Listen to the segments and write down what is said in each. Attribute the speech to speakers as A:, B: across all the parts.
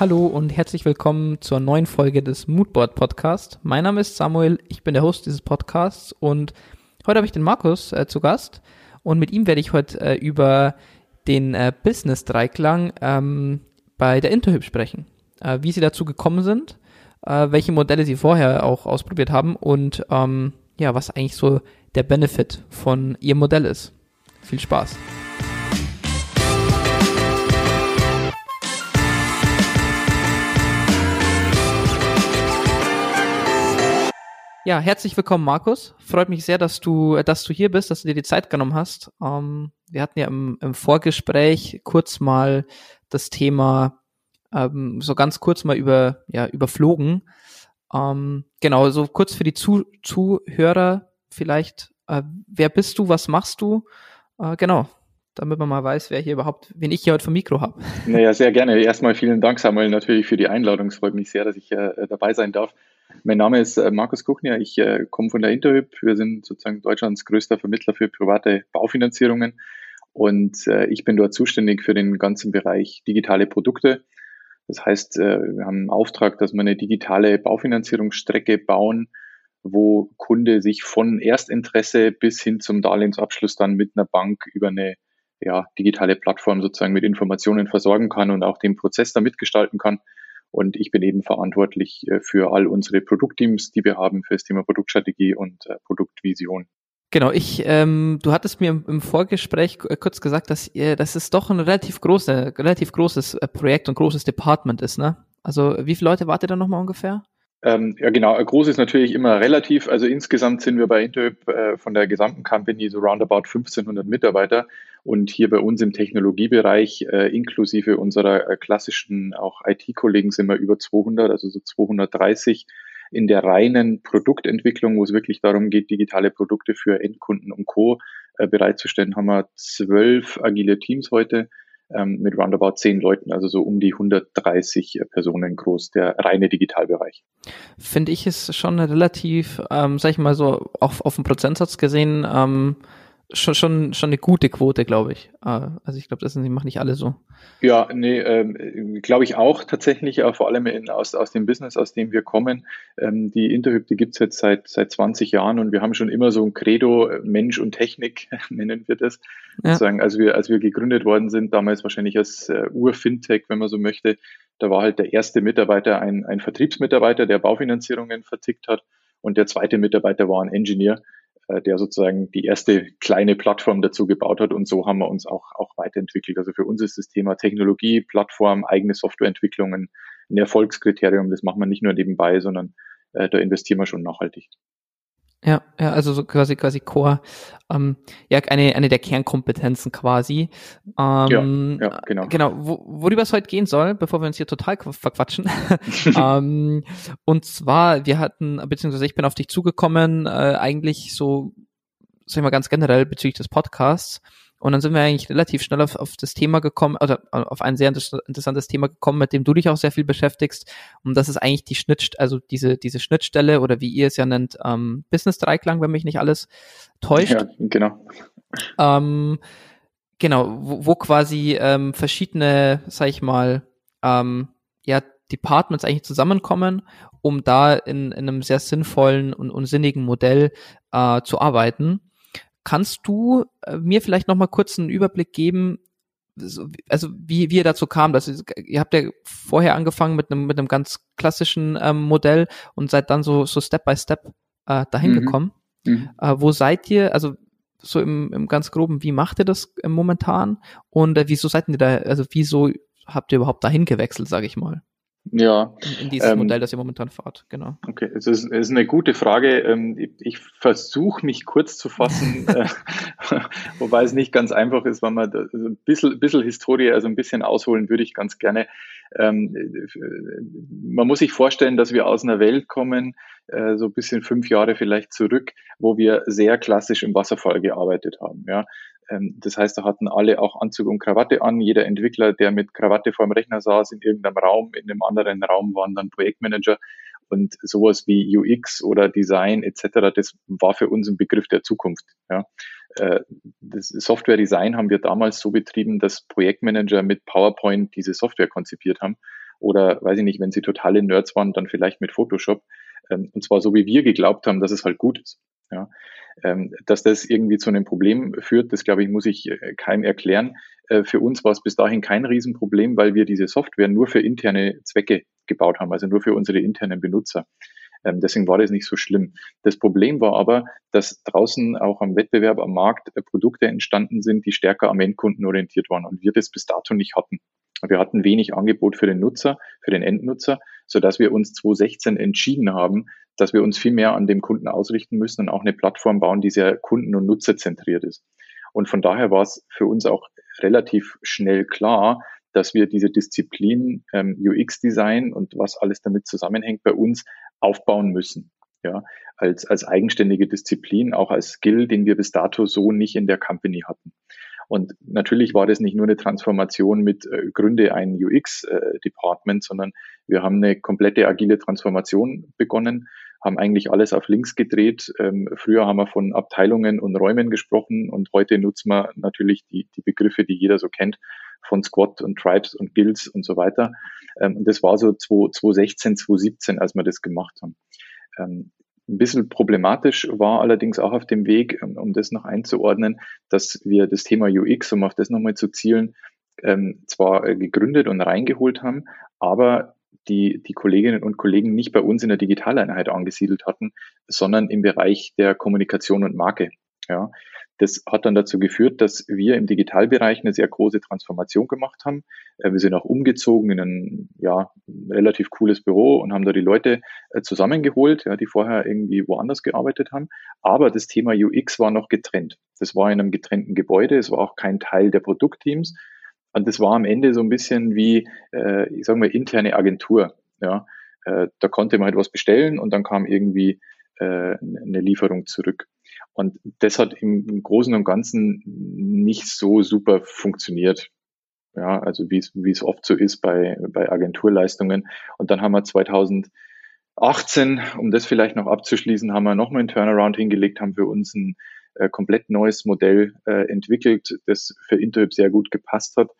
A: Hallo und herzlich willkommen zur neuen Folge des Moodboard Podcast. Mein Name ist Samuel, ich bin der Host dieses Podcasts und heute habe ich den Markus äh, zu Gast und mit ihm werde ich heute äh, über den äh, Business-Dreiklang ähm, bei der Interhyp sprechen. Äh, wie sie dazu gekommen sind, äh, welche Modelle sie vorher auch ausprobiert haben und ähm, ja, was eigentlich so der Benefit von ihrem Modell ist. Viel Spaß. Ja, herzlich willkommen, Markus. Freut mich sehr, dass du, dass du hier bist, dass du dir die Zeit genommen hast. Ähm, wir hatten ja im, im, Vorgespräch kurz mal das Thema ähm, so ganz kurz mal über ja überflogen. Ähm, genau, so kurz für die Zu Zuhörer vielleicht. Äh, wer bist du? Was machst du? Äh, genau, damit man mal weiß, wer hier überhaupt, wen ich hier heute vom Mikro habe.
B: Naja, sehr gerne. Erstmal vielen Dank, Samuel, natürlich für die Einladung. Es freut mich sehr, dass ich äh, dabei sein darf. Mein Name ist äh, Markus Kuchner. Ich äh, komme von der Interhyp. Wir sind sozusagen Deutschlands größter Vermittler für private Baufinanzierungen. Und äh, ich bin dort zuständig für den ganzen Bereich digitale Produkte. Das heißt, äh, wir haben einen Auftrag, dass wir eine digitale Baufinanzierungsstrecke bauen, wo Kunde sich von Erstinteresse bis hin zum Darlehensabschluss dann mit einer Bank über eine ja, digitale Plattform sozusagen mit Informationen versorgen kann und auch den Prozess da mitgestalten kann. Und ich bin eben verantwortlich äh, für all unsere Produktteams, die wir haben für das Thema Produktstrategie und äh, Produktvision.
A: Genau, ich, ähm, du hattest mir im, Vorgespräch kurz gesagt, dass ihr, dass es doch ein relativ große, relativ großes äh, Projekt und großes Department ist, ne? Also wie viele Leute wart ihr da nochmal ungefähr?
B: Ähm, ja, genau. Groß ist natürlich immer relativ. Also insgesamt sind wir bei Interhyp äh, von der gesamten Company so roundabout 1500 Mitarbeiter. Und hier bei uns im Technologiebereich, äh, inklusive unserer äh, klassischen auch IT-Kollegen, sind wir über 200, also so 230 in der reinen Produktentwicklung, wo es wirklich darum geht, digitale Produkte für Endkunden und Co. Äh, bereitzustellen, haben wir zwölf agile Teams heute ähm, mit roundabout zehn Leuten, also so um die 130 Personen groß, der reine Digitalbereich.
A: Finde ich es schon relativ, ähm, sag ich mal so, auf, auf den Prozentsatz gesehen, ähm, schon, schon, schon eine gute Quote, glaube ich. Äh, also ich glaube, das sind, die machen nicht alle so.
B: Ja, nee, ähm, glaube ich auch tatsächlich, äh, vor allem in, aus, aus dem Business, aus dem wir kommen. Ähm, die Interhyp, die gibt's jetzt seit, seit 20 Jahren und wir haben schon immer so ein Credo, äh, Mensch und Technik nennen wir das. Ja. Sozusagen, als wir, als wir gegründet worden sind, damals wahrscheinlich als äh, Ur-Fintech, wenn man so möchte, da war halt der erste Mitarbeiter ein, ein Vertriebsmitarbeiter, der Baufinanzierungen vertickt hat und der zweite Mitarbeiter war ein Engineer der sozusagen die erste kleine Plattform dazu gebaut hat und so haben wir uns auch, auch weiterentwickelt. Also für uns ist das Thema Technologie, Plattform, eigene Softwareentwicklungen ein Erfolgskriterium. Das machen wir nicht nur nebenbei, sondern äh, da investieren wir schon nachhaltig.
A: Ja, ja, also so quasi quasi Core, ähm, ja eine eine der Kernkompetenzen quasi. Ähm, ja, ja, genau. Genau, wo, worüber es heute gehen soll, bevor wir uns hier total verquatschen. ähm, und zwar, wir hatten, beziehungsweise ich bin auf dich zugekommen, äh, eigentlich so, sag ich mal ganz generell bezüglich des Podcasts und dann sind wir eigentlich relativ schnell auf, auf das Thema gekommen, oder auf ein sehr interessantes Thema gekommen, mit dem du dich auch sehr viel beschäftigst. Und das ist eigentlich die Schnitt, also diese, diese Schnittstelle oder wie ihr es ja nennt, ähm, Business-Dreiklang, wenn mich nicht alles täuscht. Ja,
B: genau.
A: Ähm, genau, wo, wo quasi ähm, verschiedene, sag ich mal, ähm, ja, Departments eigentlich zusammenkommen, um da in, in einem sehr sinnvollen und, und sinnigen Modell äh, zu arbeiten. Kannst du äh, mir vielleicht noch mal kurz einen Überblick geben, also wie, wie ihr dazu kam? Dass ihr, ihr habt ja vorher angefangen mit einem mit einem ganz klassischen ähm, Modell und seid dann so so Step by Step äh, dahin mhm. gekommen. Mhm. Äh, wo seid ihr? Also so im, im ganz groben, wie macht ihr das äh, momentan? Und äh, wieso seid ihr da? Also wieso habt ihr überhaupt dahin gewechselt, sage ich mal?
B: Ja.
A: In, in dieses ähm, Modell, das ihr momentan fahrt, genau.
B: Okay, es ist, es ist eine gute Frage. Ähm, ich, ich versuche mich kurz zu fassen, äh, wobei es nicht ganz einfach ist, weil man ein bisschen, bisschen Historie, also ein bisschen ausholen würde ich ganz gerne. Ähm, man muss sich vorstellen, dass wir aus einer Welt kommen, äh, so ein bisschen fünf Jahre vielleicht zurück, wo wir sehr klassisch im Wasserfall gearbeitet haben. Ja, das heißt, da hatten alle auch Anzug und Krawatte an. Jeder Entwickler, der mit Krawatte vor dem Rechner saß, in irgendeinem Raum, in einem anderen Raum waren dann Projektmanager. Und sowas wie UX oder Design etc., das war für uns ein Begriff der Zukunft. Ja. Äh, das Software-Design haben wir damals so betrieben, dass Projektmanager mit PowerPoint diese Software konzipiert haben oder weiß ich nicht, wenn sie totale Nerds waren, dann vielleicht mit Photoshop. Ähm, und zwar so, wie wir geglaubt haben, dass es halt gut ist. Ja. Ähm, dass das irgendwie zu einem Problem führt, das glaube ich, muss ich äh, keinem erklären. Äh, für uns war es bis dahin kein Riesenproblem, weil wir diese Software nur für interne Zwecke gebaut haben, also nur für unsere internen Benutzer. Ähm, deswegen war das nicht so schlimm. Das Problem war aber, dass draußen auch am Wettbewerb am Markt äh, Produkte entstanden sind, die stärker am Endkunden orientiert waren und wir das bis dato nicht hatten. Wir hatten wenig Angebot für den Nutzer, für den Endnutzer, so dass wir uns 2016 entschieden haben, dass wir uns viel mehr an dem Kunden ausrichten müssen und auch eine Plattform bauen, die sehr kunden- und nutzerzentriert ist. Und von daher war es für uns auch relativ schnell klar, dass wir diese Disziplin ähm, UX-Design und was alles damit zusammenhängt bei uns aufbauen müssen. Ja, als, als eigenständige Disziplin, auch als Skill, den wir bis dato so nicht in der Company hatten. Und natürlich war das nicht nur eine Transformation mit äh, Gründe ein UX-Department, äh, sondern wir haben eine komplette agile Transformation begonnen, haben eigentlich alles auf links gedreht. Ähm, früher haben wir von Abteilungen und Räumen gesprochen und heute nutzen wir natürlich die, die Begriffe, die jeder so kennt, von Squad und Tribes und Guilds und so weiter. Ähm, das war so 2016, 2017, als wir das gemacht haben. Ähm, ein bisschen problematisch war allerdings auch auf dem Weg, ähm, um das noch einzuordnen, dass wir das Thema UX, um auf das nochmal zu zielen, ähm, zwar äh, gegründet und reingeholt haben, aber die, die Kolleginnen und Kollegen nicht bei uns in der Digitaleinheit angesiedelt hatten, sondern im Bereich der Kommunikation und Marke. Ja, das hat dann dazu geführt, dass wir im Digitalbereich eine sehr große Transformation gemacht haben. Äh, wir sind auch umgezogen in ein ja, relativ cooles Büro und haben da die Leute äh, zusammengeholt, ja, die vorher irgendwie woanders gearbeitet haben. Aber das Thema UX war noch getrennt. Das war in einem getrennten Gebäude, es war auch kein Teil der Produktteams. Und das war am Ende so ein bisschen wie, äh, ich sage mal, interne Agentur. Ja. Da konnte man etwas halt bestellen und dann kam irgendwie eine Lieferung zurück. Und das hat im Großen und Ganzen nicht so super funktioniert. Ja, also wie es, wie es oft so ist bei, bei Agenturleistungen. Und dann haben wir 2018, um das vielleicht noch abzuschließen, haben wir nochmal einen Turnaround hingelegt, haben für uns ein äh, komplett neues Modell äh, entwickelt, das für Interhyp sehr gut gepasst hat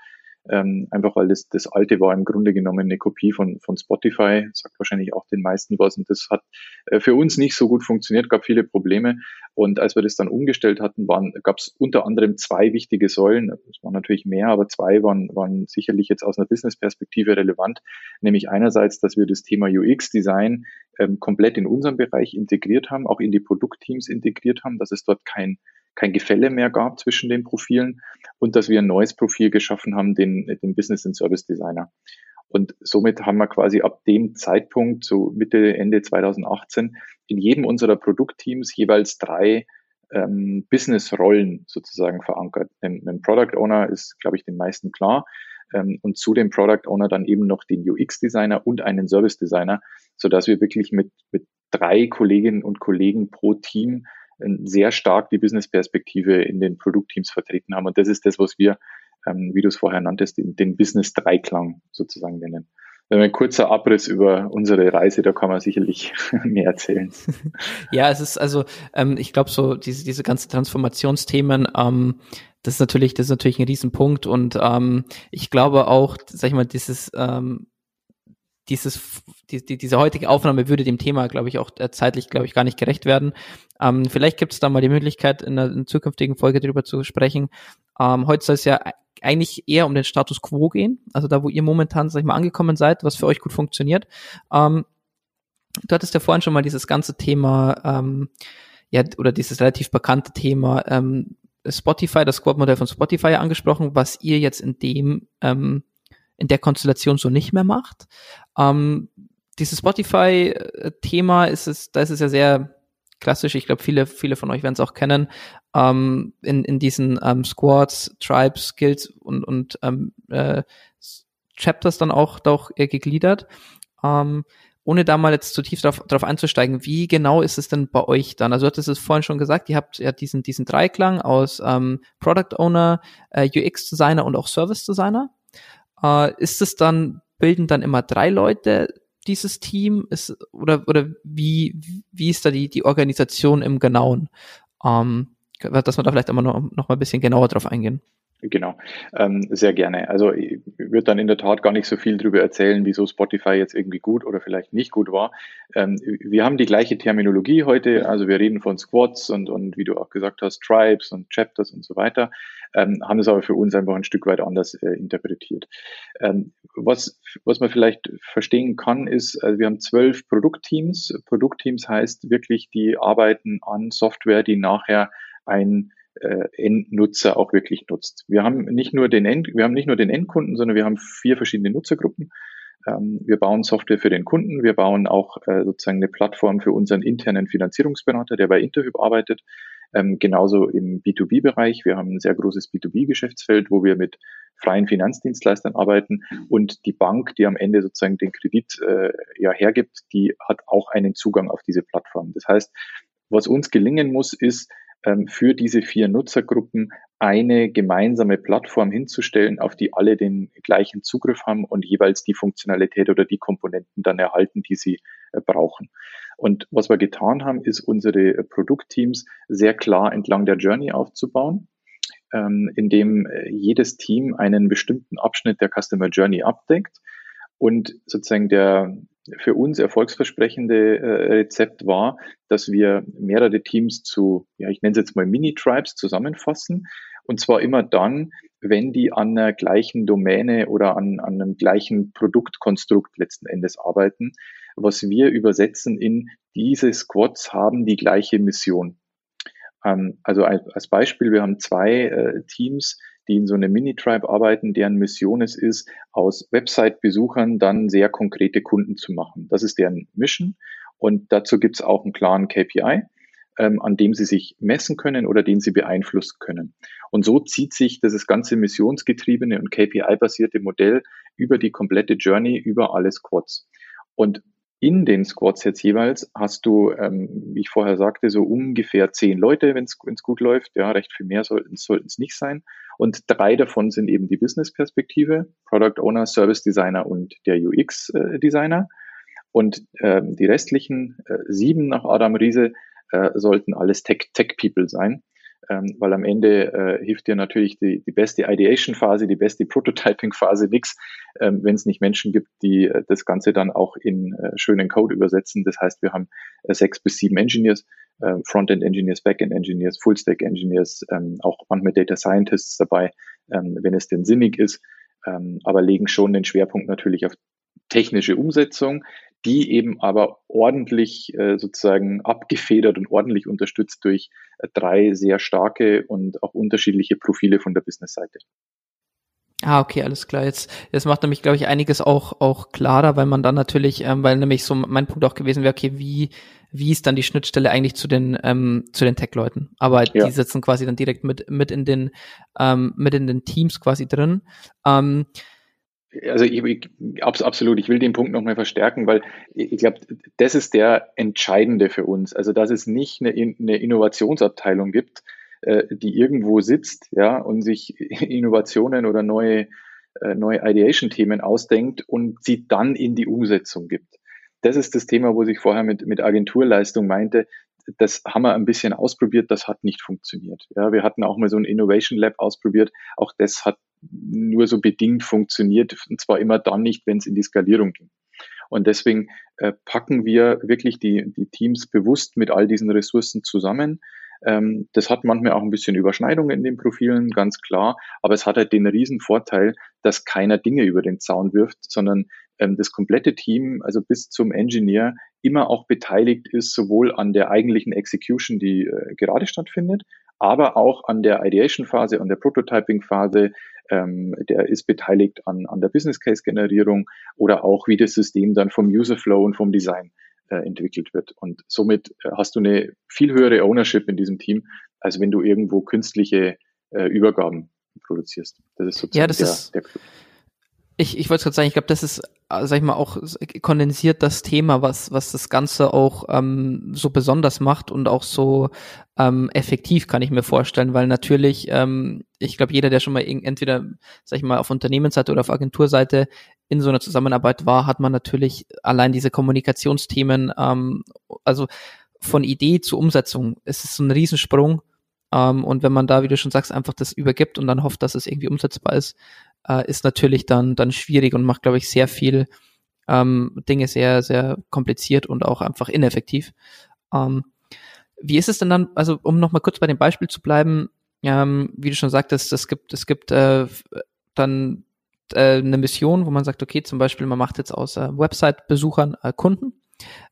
B: ähm, einfach weil das, das alte war im Grunde genommen eine Kopie von, von Spotify, sagt wahrscheinlich auch den meisten was. Und das hat äh, für uns nicht so gut funktioniert, gab viele Probleme. Und als wir das dann umgestellt hatten, gab es unter anderem zwei wichtige Säulen, es waren natürlich mehr, aber zwei waren, waren sicherlich jetzt aus einer Business-Perspektive relevant, nämlich einerseits, dass wir das Thema UX-Design ähm, komplett in unserem Bereich integriert haben, auch in die Produktteams integriert haben, dass es dort kein kein Gefälle mehr gab zwischen den Profilen und dass wir ein neues Profil geschaffen haben, den, den Business and Service Designer. Und somit haben wir quasi ab dem Zeitpunkt, so Mitte, Ende 2018, in jedem unserer Produktteams jeweils drei ähm, Business-Rollen sozusagen verankert. Ein, ein Product Owner ist, glaube ich, den meisten klar. Ähm, und zu dem Product Owner dann eben noch den UX-Designer und einen Service-Designer, sodass wir wirklich mit, mit drei Kolleginnen und Kollegen pro Team sehr stark die Business-Perspektive in den Produktteams vertreten haben. Und das ist das, was wir, ähm, wie du es vorher nanntest, den, den Business-Dreiklang sozusagen nennen. Ein kurzer Abriss über unsere Reise, da kann man sicherlich mehr erzählen.
A: Ja, es ist also, ähm, ich glaube so diese diese ganzen Transformationsthemen, ähm, das ist natürlich das ist natürlich ein Riesenpunkt und ähm, ich glaube auch, sag ich mal, dieses ähm, dieses, die, die, diese heutige Aufnahme würde dem Thema, glaube ich, auch äh, zeitlich, glaube ich, gar nicht gerecht werden. Ähm, vielleicht gibt es da mal die Möglichkeit, in einer, in einer zukünftigen Folge darüber zu sprechen. Ähm, heute soll es ja eigentlich eher um den Status quo gehen, also da, wo ihr momentan, sag ich mal, angekommen seid, was für euch gut funktioniert. Ähm, du hattest ja vorhin schon mal dieses ganze Thema, ähm, ja, oder dieses relativ bekannte Thema ähm, Spotify, das Squad-Modell von Spotify angesprochen, was ihr jetzt in dem ähm, in der Konstellation so nicht mehr macht. Ähm, dieses Spotify-Thema ist es, da ist es ja sehr klassisch. Ich glaube, viele, viele von euch werden es auch kennen. Ähm, in, in diesen ähm, Squads, Tribes, Guilds und, und ähm, äh, Chapters dann auch doch äh, gegliedert. Ähm, ohne da mal jetzt zu tief drauf, drauf einzusteigen, wie genau ist es denn bei euch dann? Also du hattest es vorhin schon gesagt, ihr habt ja diesen, diesen Dreiklang aus ähm, Product Owner, äh, UX Designer und auch Service Designer. Äh, ist es dann, bilden dann immer drei Leute dieses Team? Ist, oder, oder wie, wie ist da die, die Organisation im Genauen? Ähm, dass wir da vielleicht immer noch, noch mal ein bisschen genauer drauf eingehen.
B: Genau, ähm, sehr gerne. Also ich würde dann in der Tat gar nicht so viel darüber erzählen, wieso Spotify jetzt irgendwie gut oder vielleicht nicht gut war. Ähm, wir haben die gleiche Terminologie heute, also wir reden von Squads und, und wie du auch gesagt hast, Tribes und Chapters und so weiter, ähm, haben es aber für uns einfach ein Stück weit anders äh, interpretiert. Ähm, was, was man vielleicht verstehen kann, ist, also wir haben zwölf Produktteams. Produktteams heißt wirklich, die arbeiten an Software, die nachher ein äh, Endnutzer auch wirklich nutzt. Wir haben nicht nur den End, wir haben nicht nur den Endkunden, sondern wir haben vier verschiedene Nutzergruppen. Ähm, wir bauen Software für den Kunden, wir bauen auch äh, sozusagen eine Plattform für unseren internen Finanzierungsberater, der bei Interhyp arbeitet. Ähm, genauso im B2B-Bereich. Wir haben ein sehr großes B2B-Geschäftsfeld, wo wir mit freien Finanzdienstleistern arbeiten und die Bank, die am Ende sozusagen den Kredit äh, ja hergibt, die hat auch einen Zugang auf diese Plattform. Das heißt, was uns gelingen muss, ist, für diese vier Nutzergruppen eine gemeinsame Plattform hinzustellen, auf die alle den gleichen Zugriff haben und jeweils die Funktionalität oder die Komponenten dann erhalten, die sie äh, brauchen. Und was wir getan haben, ist unsere äh, Produktteams sehr klar entlang der Journey aufzubauen, ähm, indem äh, jedes Team einen bestimmten Abschnitt der Customer Journey abdeckt und sozusagen der, für uns erfolgsversprechende äh, Rezept war, dass wir mehrere Teams zu, ja, ich nenne es jetzt mal Mini-Tribes zusammenfassen. Und zwar immer dann, wenn die an einer gleichen Domäne oder an, an einem gleichen Produktkonstrukt letzten Endes arbeiten, was wir übersetzen in diese Squads haben die gleiche Mission. Ähm, also als Beispiel, wir haben zwei äh, Teams, die in so einem Mini-Tribe arbeiten, deren Mission es ist, aus Website-Besuchern dann sehr konkrete Kunden zu machen. Das ist deren Mission. Und dazu gibt es auch einen klaren KPI, ähm, an dem sie sich messen können oder den sie beeinflussen können. Und so zieht sich dieses ganze missionsgetriebene und KPI-basierte Modell über die komplette Journey, über alle Squads. Und in den Squads jetzt jeweils hast du, ähm, wie ich vorher sagte, so ungefähr zehn Leute, wenn es gut läuft. Ja, recht viel mehr sollten es nicht sein. Und drei davon sind eben die Business-Perspektive, Product Owner, Service Designer und der UX-Designer. Und ähm, die restlichen äh, sieben nach Adam Riese äh, sollten alles Tech-People Tech sein ähm, weil am Ende äh, hilft dir natürlich die, die beste Ideation-Phase, die beste Prototyping-Phase nichts, ähm, wenn es nicht Menschen gibt, die äh, das Ganze dann auch in äh, schönen Code übersetzen. Das heißt, wir haben äh, sechs bis sieben Engineers, äh, Frontend-Engineers, Backend-Engineers, Full-Stack-Engineers, ähm, auch manchmal Data Scientists dabei, ähm, wenn es denn sinnig ist, ähm, aber legen schon den Schwerpunkt natürlich auf technische Umsetzung, die eben aber ordentlich äh, sozusagen abgefedert und ordentlich unterstützt durch äh, drei sehr starke und auch unterschiedliche Profile von der Businessseite.
A: Ah, okay, alles klar. Jetzt, jetzt macht nämlich, glaube ich, einiges auch, auch klarer, weil man dann natürlich, ähm, weil nämlich so mein Punkt auch gewesen wäre, okay, wie, wie ist dann die Schnittstelle eigentlich zu den, ähm, zu den Tech-Leuten? Aber ja. die sitzen quasi dann direkt mit, mit in den, ähm, mit in den Teams quasi drin. Ähm,
B: also ich, ich, absolut, ich will den Punkt nochmal verstärken, weil ich glaube, das ist der entscheidende für uns. Also dass es nicht eine, eine Innovationsabteilung gibt, äh, die irgendwo sitzt, ja, und sich Innovationen oder neue, äh, neue Ideation-Themen ausdenkt und sie dann in die Umsetzung gibt. Das ist das Thema, wo ich vorher mit, mit Agenturleistung meinte. Das haben wir ein bisschen ausprobiert, das hat nicht funktioniert. Ja, wir hatten auch mal so ein Innovation Lab ausprobiert, auch das hat nur so bedingt funktioniert, und zwar immer dann nicht, wenn es in die Skalierung ging. Und deswegen äh, packen wir wirklich die, die Teams bewusst mit all diesen Ressourcen zusammen. Ähm, das hat manchmal auch ein bisschen Überschneidungen in den Profilen, ganz klar. Aber es hat halt den riesen Vorteil, dass keiner Dinge über den Zaun wirft, sondern ähm, das komplette Team, also bis zum Engineer, immer auch beteiligt ist, sowohl an der eigentlichen Execution, die äh, gerade stattfindet, aber auch an der Ideation-Phase, an der Prototyping-Phase, ähm, der ist beteiligt an, an der Business Case Generierung oder auch wie das System dann vom User Flow und vom Design äh, entwickelt wird. Und somit äh, hast du eine viel höhere Ownership in diesem Team, als wenn du irgendwo künstliche äh, Übergaben produzierst.
A: Das ist sozusagen ja, das der, ist, der ich, ich wollte gerade sagen, ich glaube, das ist, äh, sag ich mal, auch kondensiert das Thema, was, was das Ganze auch ähm, so besonders macht und auch so ähm, effektiv, kann ich mir vorstellen, weil natürlich, ähm, ich glaube, jeder, der schon mal entweder, sag ich mal, auf Unternehmensseite oder auf Agenturseite in so einer Zusammenarbeit war, hat man natürlich allein diese Kommunikationsthemen, ähm, also von Idee zur Umsetzung, es ist so ein Riesensprung Ähm, und wenn man da, wie du schon sagst, einfach das übergibt und dann hofft, dass es irgendwie umsetzbar ist, äh, ist natürlich dann, dann schwierig und macht, glaube ich, sehr viel ähm, Dinge sehr, sehr kompliziert und auch einfach ineffektiv. Ähm, wie ist es denn dann, also um nochmal kurz bei dem Beispiel zu bleiben, ähm, wie du schon sagtest, es gibt, es gibt äh, dann äh, eine Mission, wo man sagt, okay, zum Beispiel, man macht jetzt aus äh, Website-Besuchern äh, Kunden.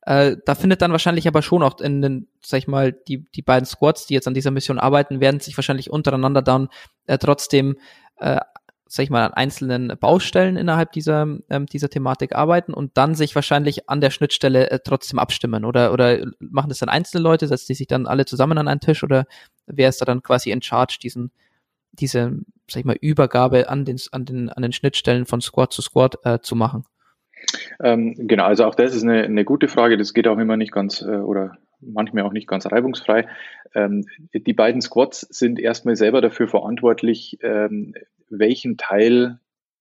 A: Äh, da findet dann wahrscheinlich aber schon auch in den, sag ich mal, die, die beiden Squads, die jetzt an dieser Mission arbeiten, werden sich wahrscheinlich untereinander dann äh, trotzdem äh, sag ich mal, an einzelnen Baustellen innerhalb dieser, ähm, dieser Thematik arbeiten und dann sich wahrscheinlich an der Schnittstelle äh, trotzdem abstimmen oder, oder machen das dann einzelne Leute, setzen die sich dann alle zusammen an einen Tisch oder wer ist da dann quasi in charge, diesen, diese, sag ich mal, Übergabe an den, an den, an den Schnittstellen von Squad zu Squad äh, zu machen?
B: Ähm, genau, also auch das ist eine, eine gute Frage. Das geht auch immer nicht ganz äh, oder manchmal auch nicht ganz reibungsfrei. Ähm, die beiden Squads sind erstmal selber dafür verantwortlich, ähm, welchen Teil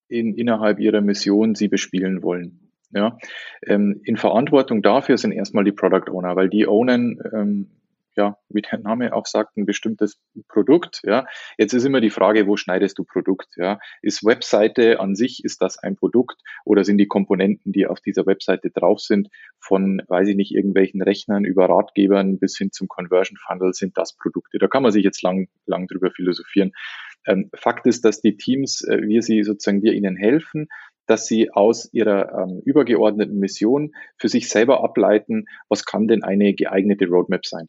B: in, innerhalb ihrer Mission sie bespielen wollen. Ja, ähm, in Verantwortung dafür sind erstmal die Product Owner, weil die ownen ähm, ja, wie der Name auch sagt, ein bestimmtes Produkt. Ja, jetzt ist immer die Frage, wo schneidest du Produkt? Ja, ist Webseite an sich ist das ein Produkt oder sind die Komponenten, die auf dieser Webseite drauf sind, von, weiß ich nicht, irgendwelchen Rechnern über Ratgebern bis hin zum Conversion Funnel sind das Produkte? Da kann man sich jetzt lang, lang drüber philosophieren. Ähm, Fakt ist, dass die Teams, äh, wir sie sozusagen, wir ihnen helfen, dass sie aus ihrer ähm, übergeordneten Mission für sich selber ableiten, was kann denn eine geeignete Roadmap sein.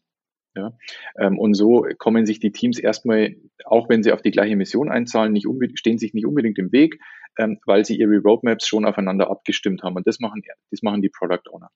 B: Ja, ähm, und so kommen sich die Teams erstmal, auch wenn sie auf die gleiche Mission einzahlen, nicht stehen sich nicht unbedingt im Weg, ähm, weil sie ihre Roadmaps schon aufeinander abgestimmt haben. Und das machen, das machen die Product Owner.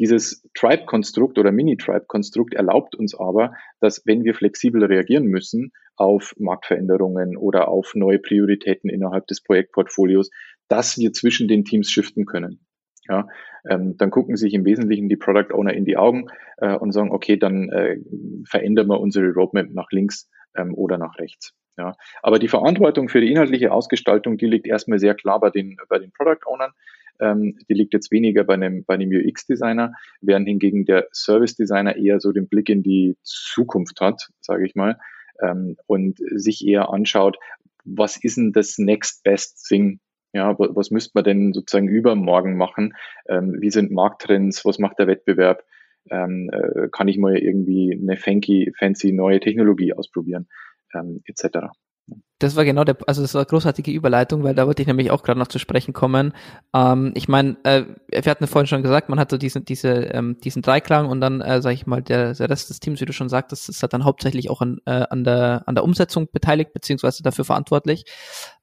B: Dieses Tribe-Konstrukt oder Mini-Tribe-Konstrukt erlaubt uns aber, dass wenn wir flexibel reagieren müssen auf Marktveränderungen oder auf neue Prioritäten innerhalb des Projektportfolios, dass wir zwischen den Teams shiften können. Ja, ähm, dann gucken sich im Wesentlichen die Product Owner in die Augen äh, und sagen, okay, dann äh, verändern wir unsere Roadmap nach links ähm, oder nach rechts. Ja, aber die Verantwortung für die inhaltliche Ausgestaltung, die liegt erstmal sehr klar bei den, bei den Product Ownern. Ähm, die liegt jetzt weniger bei einem, bei einem UX-Designer, während hingegen der Service-Designer eher so den Blick in die Zukunft hat, sage ich mal, ähm, und sich eher anschaut, was ist denn das next best thing ja, was müsste man denn sozusagen übermorgen machen? Ähm, wie sind Markttrends? Was macht der Wettbewerb? Ähm, äh, kann ich mal irgendwie eine fancy, fancy neue Technologie ausprobieren? Ähm, etc.
A: Das war genau der, also das war eine großartige Überleitung, weil da wollte ich nämlich auch gerade noch zu sprechen kommen. Ähm, ich meine, äh, wir hatten vorhin schon gesagt, man hat so diesen, diese, ähm, diesen Dreiklang und dann, äh, sage ich mal, der, der Rest des Teams, wie du schon sagtest, ist halt dann hauptsächlich auch an, äh, an, der, an der Umsetzung beteiligt, beziehungsweise dafür verantwortlich.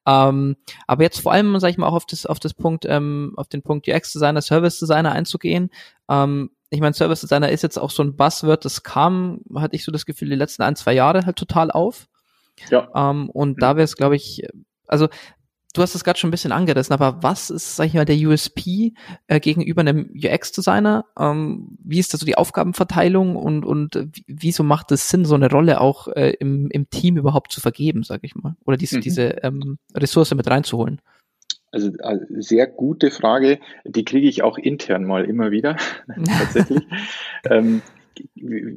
A: Ähm, aber jetzt vor allem, sage ich mal, auch auf das, auf das Punkt, ähm, auf den Punkt UX-Designer, Service-Designer einzugehen. Ähm, ich meine, Service Designer ist jetzt auch so ein Buzzword, das kam, hatte ich so das Gefühl, die letzten ein, zwei Jahre halt total auf. Ja. Ähm, und mhm. da wäre es, glaube ich, also du hast es gerade schon ein bisschen angerissen, aber was ist, sag ich mal, der USP äh, gegenüber einem UX-Designer? Ähm, wie ist da so die Aufgabenverteilung und, und wieso macht es Sinn, so eine Rolle auch äh, im, im Team überhaupt zu vergeben, sag ich mal? Oder diese, mhm. diese ähm, Ressource mit reinzuholen?
B: Also äh, sehr gute Frage, die kriege ich auch intern mal immer wieder, tatsächlich. ähm,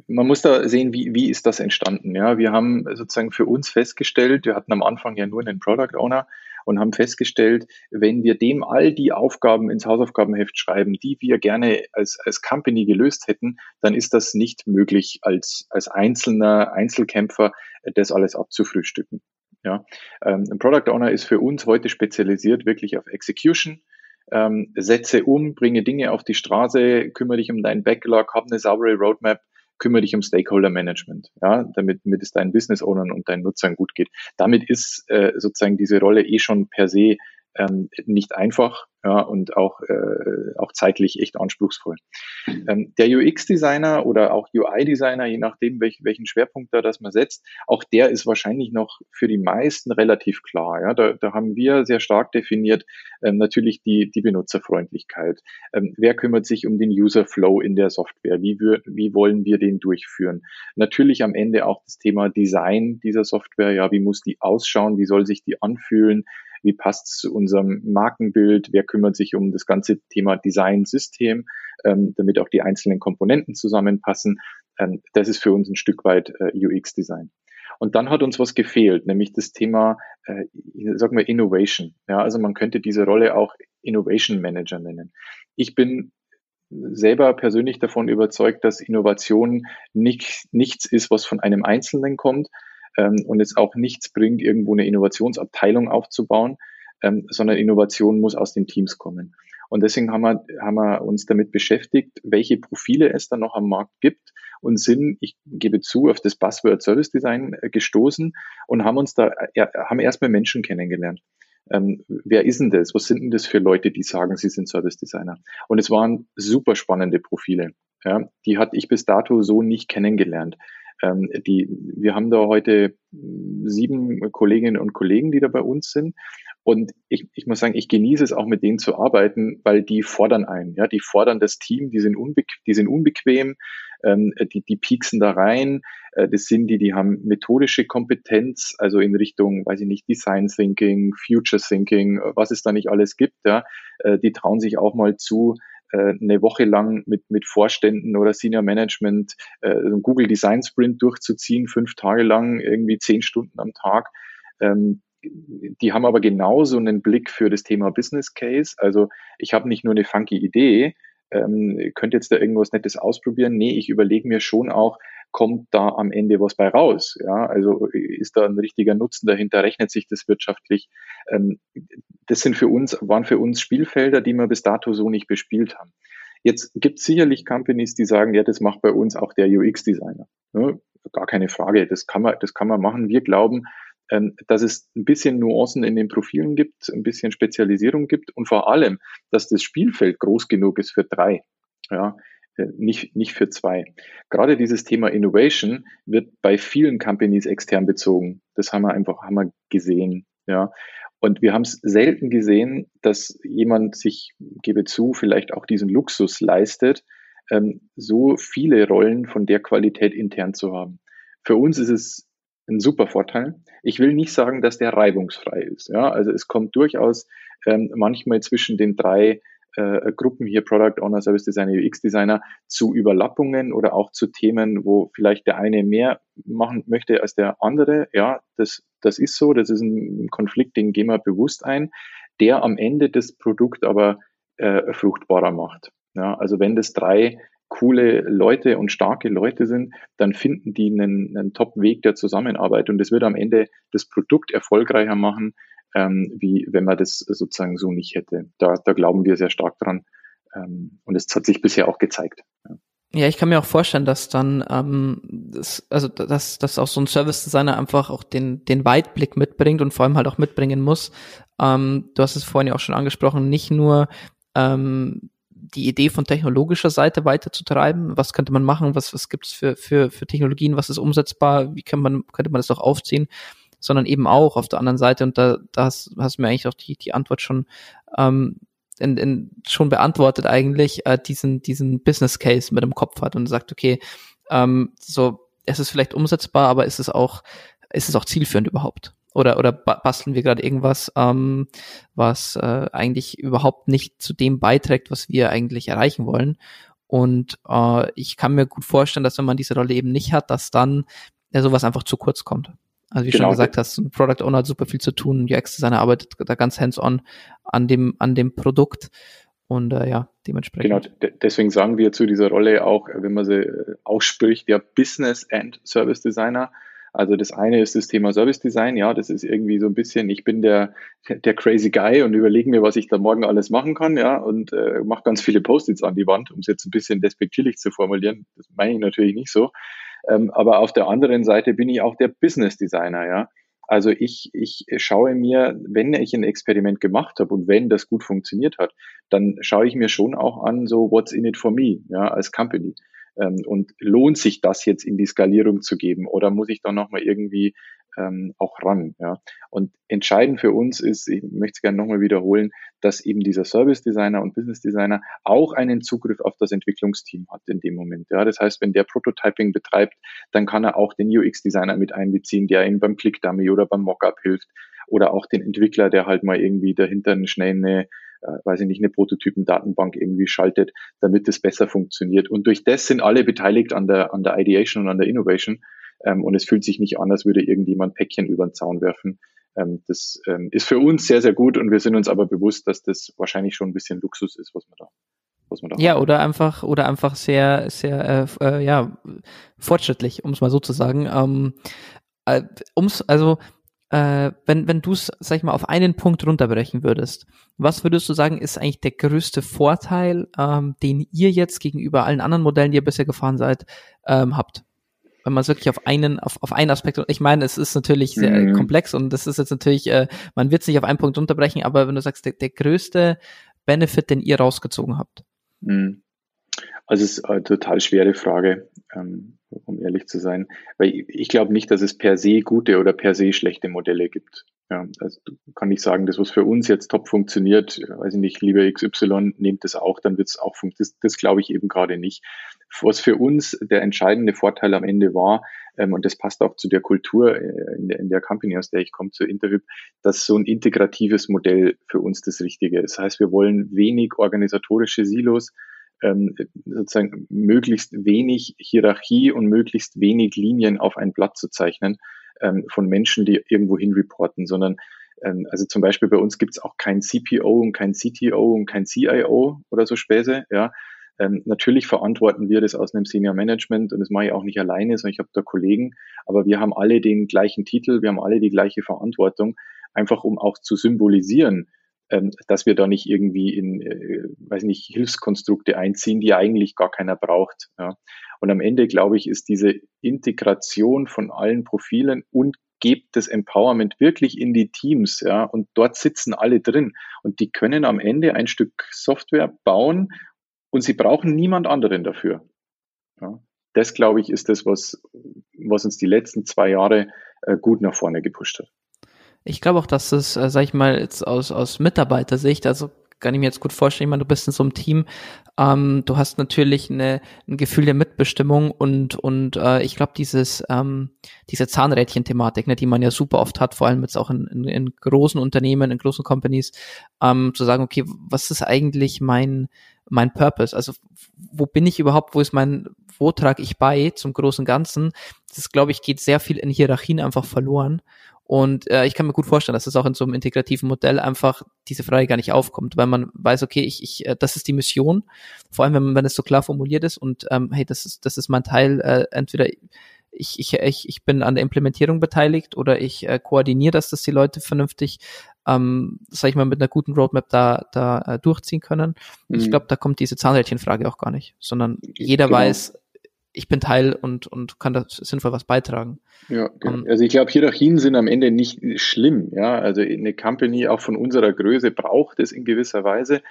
B: man muss da sehen, wie, wie ist das entstanden. Ja, wir haben sozusagen für uns festgestellt, wir hatten am Anfang ja nur einen Product Owner und haben festgestellt, wenn wir dem all die Aufgaben ins Hausaufgabenheft schreiben, die wir gerne als, als Company gelöst hätten, dann ist das nicht möglich, als, als einzelner Einzelkämpfer das alles abzufrühstücken. Ja, ähm, ein Product Owner ist für uns heute spezialisiert wirklich auf Execution, ähm, setze um, bringe Dinge auf die Straße, kümmere dich um deinen Backlog, hab eine saubere Roadmap, kümmere dich um Stakeholder Management, ja, damit, damit es deinen Business Ownern und deinen Nutzern gut geht. Damit ist äh, sozusagen diese Rolle eh schon per se ähm, nicht einfach ja, und auch, äh, auch zeitlich echt anspruchsvoll. Ähm, der UX-Designer oder auch UI-Designer, je nachdem, welch, welchen Schwerpunkt da das man setzt, auch der ist wahrscheinlich noch für die meisten relativ klar. Ja? Da, da haben wir sehr stark definiert ähm, natürlich die, die Benutzerfreundlichkeit. Ähm, wer kümmert sich um den User-Flow in der Software? Wie, wir, wie wollen wir den durchführen? Natürlich am Ende auch das Thema Design dieser Software. Ja, wie muss die ausschauen? Wie soll sich die anfühlen? Wie passt es zu unserem Markenbild, wer kümmert sich um das ganze Thema Design-System, ähm, damit auch die einzelnen Komponenten zusammenpassen. Ähm, das ist für uns ein Stück weit äh, UX-Design. Und dann hat uns was gefehlt, nämlich das Thema, äh, sag mal, Innovation. Ja, also man könnte diese Rolle auch Innovation Manager nennen. Ich bin selber persönlich davon überzeugt, dass Innovation nicht, nichts ist, was von einem Einzelnen kommt ähm, und es auch nichts bringt, irgendwo eine Innovationsabteilung aufzubauen, ähm, sondern Innovation muss aus den Teams kommen. Und deswegen haben wir, haben wir uns damit beschäftigt, welche Profile es da noch am Markt gibt und sind, ich gebe zu, auf das Buzzword Service Design äh, gestoßen und haben uns da, ja, haben erstmal Menschen kennengelernt. Ähm, wer ist denn das? Was sind denn das für Leute, die sagen, sie sind Service Designer? Und es waren super spannende Profile. Ja, die hatte ich bis dato so nicht kennengelernt. Ähm, die, wir haben da heute sieben Kolleginnen und Kollegen, die da bei uns sind. Und ich, ich muss sagen, ich genieße es auch mit denen zu arbeiten, weil die fordern einen. Ja, die fordern das Team, die sind, unbe die sind unbequem, ähm, die, die pieksen da rein. Äh, das sind die, die haben methodische Kompetenz, also in Richtung, weiß ich nicht, Design Thinking, Future Thinking, was es da nicht alles gibt. Ja, äh, die trauen sich auch mal zu, äh, eine Woche lang mit, mit Vorständen oder Senior Management äh, Google Design Sprint durchzuziehen, fünf Tage lang, irgendwie zehn Stunden am Tag. Ähm, die haben aber genauso einen Blick für das Thema Business Case. Also ich habe nicht nur eine funky Idee, ähm, könnte jetzt da irgendwas Nettes ausprobieren. Nee, ich überlege mir schon auch, kommt da am Ende was bei raus? Ja, also ist da ein richtiger Nutzen dahinter? Rechnet sich das wirtschaftlich? Ähm, das sind für uns, waren für uns Spielfelder, die wir bis dato so nicht bespielt haben. Jetzt gibt es sicherlich Companies, die sagen, ja, das macht bei uns auch der UX-Designer. Ja, gar keine Frage, das kann man, das kann man machen. Wir glauben, ähm, dass es ein bisschen Nuancen in den Profilen gibt, ein bisschen Spezialisierung gibt und vor allem, dass das Spielfeld groß genug ist für drei. Ja, äh, nicht, nicht für zwei. Gerade dieses Thema Innovation wird bei vielen Companies extern bezogen. Das haben wir einfach, haben wir gesehen. Ja. Und wir haben es selten gesehen, dass jemand sich, gebe zu, vielleicht auch diesen Luxus leistet, ähm, so viele Rollen von der Qualität intern zu haben. Für uns ist es ein super Vorteil. Ich will nicht sagen, dass der reibungsfrei ist. Ja, also es kommt durchaus ähm, manchmal zwischen den drei äh, Gruppen hier Product Owner, Service Designer, UX Designer zu Überlappungen oder auch zu Themen, wo vielleicht der eine mehr machen möchte als der andere. Ja, das, das ist so. Das ist ein Konflikt, den gehen wir bewusst ein, der am Ende das Produkt aber äh, fruchtbarer macht. Ja, also wenn das drei coole Leute und starke Leute sind, dann finden die einen, einen Top-Weg der Zusammenarbeit und das wird am Ende das Produkt erfolgreicher machen, ähm, wie wenn man das sozusagen so nicht hätte. Da, da glauben wir sehr stark dran ähm, und es hat sich bisher auch gezeigt.
A: Ja. Ja, ich kann mir auch vorstellen, dass dann, ähm, das, also dass, dass auch so ein Service Designer einfach auch den, den Weitblick mitbringt und vor allem halt auch mitbringen muss. Ähm, du hast es vorhin ja auch schon angesprochen, nicht nur ähm, die Idee von technologischer Seite weiterzutreiben. Was könnte man machen? Was, was gibt es für, für, für Technologien? Was ist umsetzbar? Wie kann man, könnte man das doch aufziehen? Sondern eben auch auf der anderen Seite, und da, da hast, hast du mir eigentlich auch die, die Antwort schon, ähm, in, in, schon beantwortet eigentlich, äh, diesen, diesen Business Case mit dem Kopf hat und sagt, okay, ähm, so, es ist vielleicht umsetzbar, aber ist es auch, ist es auch zielführend überhaupt? Oder, oder basteln wir gerade irgendwas, ähm, was äh, eigentlich überhaupt nicht zu dem beiträgt, was wir eigentlich erreichen wollen. Und äh, ich kann mir gut vorstellen, dass wenn man diese Rolle eben nicht hat, dass dann ja sowas einfach zu kurz kommt. Also wie genau. schon gesagt hast, ein Product Owner hat super viel zu tun, UX-Designer arbeitet da ganz hands-on an dem, an dem Produkt und äh, ja, dementsprechend.
B: Genau, deswegen sagen wir zu dieser Rolle auch, wenn man sie äh, ausspricht, der Business and Service Designer. Also das eine ist das Thema Service Design, ja, das ist irgendwie so ein bisschen, ich bin der, der crazy Guy und überlege mir, was ich da morgen alles machen kann, ja, und äh, mache ganz viele Post-its an die Wand, um es jetzt ein bisschen despektierlich zu formulieren. Das meine ich natürlich nicht so. Ähm, aber auf der anderen Seite bin ich auch der Business Designer, ja. Also ich, ich schaue mir, wenn ich ein Experiment gemacht habe und wenn das gut funktioniert hat, dann schaue ich mir schon auch an, so what's in it for me, ja, als Company. Ähm, und lohnt sich das jetzt in die Skalierung zu geben oder muss ich da nochmal irgendwie ähm, auch ran? Ja? Und entscheidend für uns ist, ich möchte es gerne nochmal wiederholen, dass eben dieser Service Designer und Business Designer auch einen Zugriff auf das Entwicklungsteam hat in dem Moment. Ja? Das heißt, wenn der Prototyping betreibt, dann kann er auch den UX Designer mit einbeziehen, der ihm beim Click Dummy oder beim Mockup hilft oder auch den Entwickler, der halt mal irgendwie dahinter schnell eine äh, weiß ich nicht, eine Prototypen-Datenbank irgendwie schaltet, damit es besser funktioniert. Und durch das sind alle beteiligt an der, an der Ideation und an der Innovation. Ähm, und es fühlt sich nicht an, als würde irgendjemand Päckchen über den Zaun werfen. Ähm, das ähm, ist für uns sehr, sehr gut und wir sind uns aber bewusst, dass das wahrscheinlich schon ein bisschen Luxus ist, was man da
A: was man da ja, oder einfach, oder einfach sehr, sehr, äh, äh, ja, fortschrittlich, um es mal so zu sagen. Ähm, äh, ums, also, äh, wenn, wenn du es, sag ich mal, auf einen Punkt runterbrechen würdest, was würdest du sagen, ist eigentlich der größte Vorteil, ähm, den ihr jetzt gegenüber allen anderen Modellen, die ihr bisher gefahren seid, ähm, habt? Wenn man es wirklich auf einen, auf, auf einen Aspekt, ich meine, es ist natürlich sehr mhm. komplex und das ist jetzt natürlich, äh, man wird es nicht auf einen Punkt runterbrechen, aber wenn du sagst, der, der größte Benefit, den ihr rausgezogen habt. Mhm.
B: Also es ist eine total schwere Frage. Ähm, um ehrlich zu sein. Weil ich, ich glaube nicht, dass es per se gute oder per se schlechte Modelle gibt. Ja, also kann ich sagen, das, was für uns jetzt top funktioniert, weiß ich nicht, lieber XY, nehmt das auch, dann wird es auch funktionieren. Das, das glaube ich eben gerade nicht. Was für uns der entscheidende Vorteil am Ende war, ähm, und das passt auch zu der Kultur äh, in, der, in der Company, aus der ich komme, zur Interhyp, dass so ein integratives Modell für uns das Richtige ist. Das heißt, wir wollen wenig organisatorische Silos, ähm, sozusagen möglichst wenig Hierarchie und möglichst wenig Linien auf ein Blatt zu zeichnen ähm, von Menschen, die irgendwo hin reporten, sondern ähm, also zum Beispiel bei uns gibt es auch kein CPO und kein CTO und kein CIO oder so Späße, ja. Ähm, natürlich verantworten wir das aus einem Senior Management und das mache ich auch nicht alleine, sondern ich habe da Kollegen, aber wir haben alle den gleichen Titel, wir haben alle die gleiche Verantwortung, einfach um auch zu symbolisieren, ähm, dass wir da nicht irgendwie in, äh, weiß nicht, Hilfskonstrukte einziehen, die eigentlich gar keiner braucht. Ja. Und am Ende, glaube ich, ist diese Integration von allen Profilen und gebt das Empowerment wirklich in die Teams, ja, und dort sitzen alle drin und die können am Ende ein Stück Software bauen und sie brauchen niemand anderen dafür. Ja. Das, glaube ich, ist das, was, was uns die letzten zwei Jahre äh, gut nach vorne gepusht hat.
A: Ich glaube auch, dass es, äh, sag ich mal, jetzt aus, aus Mitarbeitersicht, also kann ich mir jetzt gut vorstellen, ich meine, du bist in so einem Team, ähm, du hast natürlich eine, ein Gefühl der Mitbestimmung und, und äh, ich glaube, dieses, ähm, diese Zahnrädchen-Thematik, ne, die man ja super oft hat, vor allem jetzt auch in, in, in großen Unternehmen, in großen Companies, ähm, zu sagen, okay, was ist eigentlich mein, mein Purpose? Also wo bin ich überhaupt, wo ist mein, wo trage ich bei zum großen Ganzen? Das, glaube ich, geht sehr viel in Hierarchien einfach verloren. Und äh, ich kann mir gut vorstellen, dass es auch in so einem integrativen Modell einfach diese Frage gar nicht aufkommt, weil man weiß, okay, ich, ich, äh, das ist die Mission, vor allem wenn, wenn es so klar formuliert ist und ähm, hey, das ist, das ist mein Teil, äh, entweder ich, ich, ich, ich bin an der Implementierung beteiligt oder ich äh, koordiniere, dass das die Leute vernünftig, ähm, sag ich mal, mit einer guten Roadmap da, da äh, durchziehen können. Mhm. Ich glaube, da kommt diese Zahnrädchenfrage auch gar nicht, sondern jeder genau. weiß, ich bin Teil und, und kann da sinnvoll was beitragen.
B: Ja, um, also ich glaube, Hierarchien sind am Ende nicht schlimm. Ja, also eine Company auch von unserer Größe braucht es in gewisser Weise.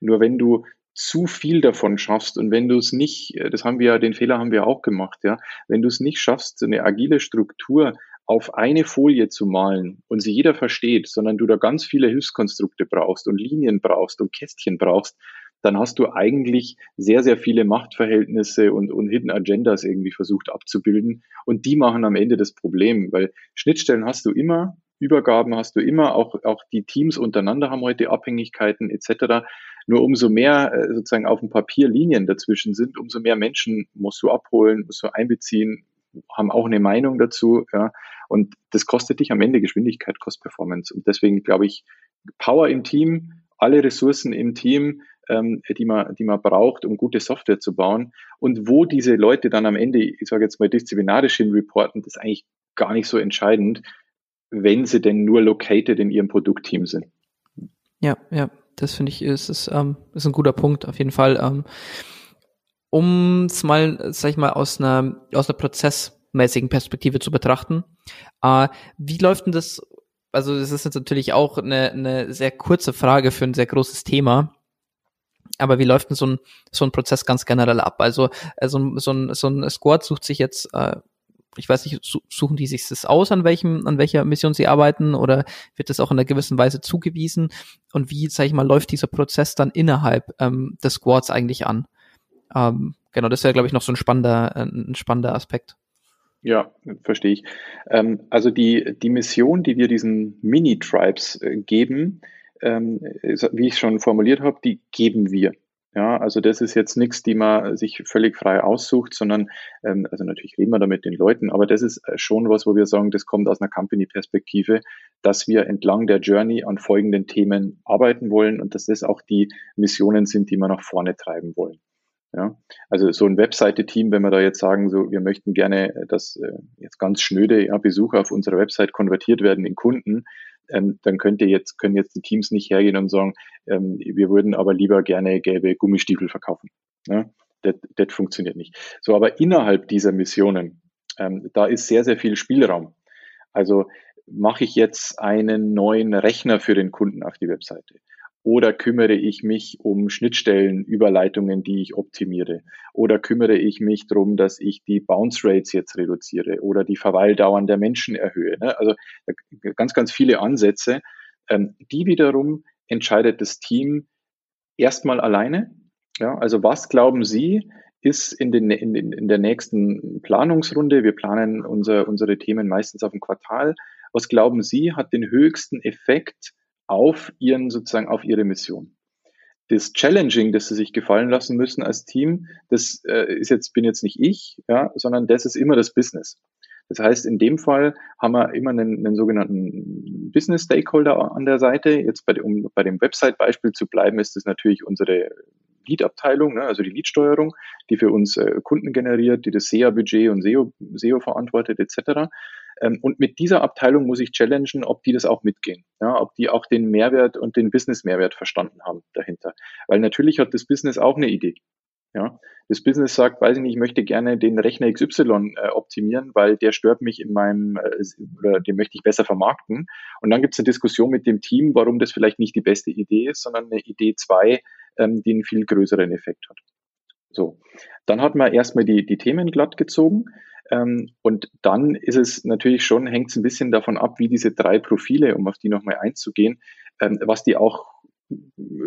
B: Nur wenn du zu viel davon schaffst und wenn du es nicht, das haben wir ja, den Fehler haben wir auch gemacht, ja, wenn du es nicht schaffst, so eine agile Struktur auf eine Folie zu malen und sie jeder versteht, sondern du da ganz viele Hilfskonstrukte brauchst und Linien brauchst und Kästchen brauchst, dann hast du eigentlich sehr, sehr viele Machtverhältnisse und, und Hidden Agendas irgendwie versucht abzubilden. Und die machen am Ende das Problem, weil Schnittstellen hast du immer, Übergaben hast du immer, auch, auch die Teams untereinander haben heute Abhängigkeiten etc. Nur umso mehr äh, sozusagen auf dem Papier Linien dazwischen sind, umso mehr Menschen musst du abholen, musst du einbeziehen, haben auch eine Meinung dazu. Ja. Und das kostet dich am Ende Geschwindigkeit, Cost Performance. Und deswegen glaube ich, Power im Team, alle Ressourcen im Team, ähm, die, man, die man braucht, um gute Software zu bauen. Und wo diese Leute dann am Ende, ich sage jetzt mal disziplinarisch hin reporten, das ist eigentlich gar nicht so entscheidend, wenn sie denn nur located in ihrem Produktteam sind.
A: Ja, ja, das finde ich ist, ist, ähm, ist ein guter Punkt auf jeden Fall. Ähm, um es mal, sag ich mal, aus einer, aus einer prozessmäßigen Perspektive zu betrachten. Äh, wie läuft denn das? Also, das ist jetzt natürlich auch eine, eine sehr kurze Frage für ein sehr großes Thema. Aber wie läuft denn so ein, so ein Prozess ganz generell ab? Also, also so, ein, so ein Squad sucht sich jetzt, äh, ich weiß nicht, suchen die sich das aus, an welchem, an welcher Mission sie arbeiten, oder wird das auch in einer gewissen Weise zugewiesen? Und wie, sag ich mal, läuft dieser Prozess dann innerhalb ähm, des Squads eigentlich an? Ähm, genau, das wäre, glaube ich, noch so ein spannender, äh, ein spannender Aspekt.
B: Ja, verstehe ich. Ähm, also die, die Mission, die wir diesen Mini-Tribes äh, geben, ähm, wie ich schon formuliert habe, die geben wir. Ja, also das ist jetzt nichts, die man sich völlig frei aussucht, sondern ähm, also natürlich reden wir da mit den Leuten, aber das ist äh, schon was, wo wir sagen, das kommt aus einer Company-Perspektive, dass wir entlang der Journey an folgenden Themen arbeiten wollen und dass das auch die Missionen sind, die wir nach vorne treiben wollen. Ja, also so ein Webseite-Team, wenn wir da jetzt sagen, so wir möchten gerne, dass äh, jetzt ganz schnöde ja, Besucher auf unserer Website konvertiert werden in Kunden, ähm, dann könnte jetzt, können jetzt die Teams nicht hergehen und sagen, ähm, wir würden aber lieber gerne gelbe Gummistiefel verkaufen. Das, das funktioniert nicht. So, aber innerhalb dieser Missionen, ähm, da ist sehr, sehr viel Spielraum. Also mache ich jetzt einen neuen Rechner für den Kunden auf die Webseite? Oder kümmere ich mich um Schnittstellen, Überleitungen, die ich optimiere? Oder kümmere ich mich darum, dass ich die Bounce Rates jetzt reduziere oder die Verweildauern der Menschen erhöhe? Ne? Also ganz, ganz viele Ansätze. Ähm, die wiederum entscheidet das Team erstmal alleine. Ja, also was glauben Sie, ist in, den, in, in der nächsten Planungsrunde, wir planen unser, unsere Themen meistens auf ein Quartal, was glauben Sie, hat den höchsten Effekt auf ihren, sozusagen auf ihre Mission. Das Challenging, das sie sich gefallen lassen müssen als Team, das äh, ist jetzt, bin jetzt nicht ich, ja, sondern das ist immer das Business. Das heißt, in dem Fall haben wir immer einen, einen sogenannten Business Stakeholder an der Seite. Jetzt bei, um bei dem Website-Beispiel zu bleiben, ist es natürlich unsere Lead-Abteilung, ne, also die Lead-Steuerung, die für uns äh, Kunden generiert, die das SEA-Budget und SEO, SEO verantwortet etc. Ähm, und mit dieser Abteilung muss ich challengen, ob die das auch mitgehen, ja, ob die auch den Mehrwert und den Business-Mehrwert verstanden haben dahinter. Weil natürlich hat das Business auch eine Idee. Ja, das Business sagt, weiß ich nicht, ich möchte gerne den Rechner XY äh, optimieren, weil der stört mich in meinem, äh, oder den möchte ich besser vermarkten. Und dann gibt es eine Diskussion mit dem Team, warum das vielleicht nicht die beste Idee ist, sondern eine Idee zwei, ähm, die einen viel größeren Effekt hat. So, dann hat man erstmal die, die Themen glatt gezogen. Ähm, und dann ist es natürlich schon, hängt es ein bisschen davon ab, wie diese drei Profile, um auf die nochmal einzugehen, ähm, was die auch